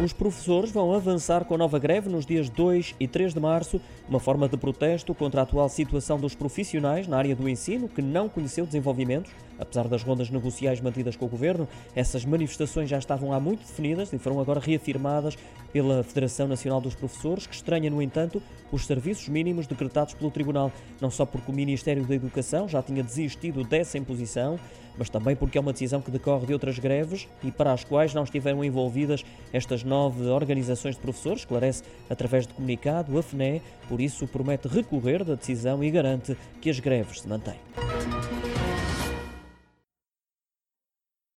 Os professores vão avançar com a nova greve nos dias 2 e 3 de março, uma forma de protesto contra a atual situação dos profissionais na área do ensino, que não conheceu desenvolvimentos. Apesar das rondas negociais mantidas com o governo, essas manifestações já estavam há muito definidas e foram agora reafirmadas pela Federação Nacional dos Professores, que estranha, no entanto, os serviços mínimos decretados pelo Tribunal, não só porque o Ministério da Educação já tinha desistido dessa imposição, mas também porque é uma decisão que decorre de outras greves e para as quais não estiveram envolvidas estas nove organizações de professores, esclarece através de comunicado a FNE, por isso promete recorrer da decisão e garante que as greves se mantêm.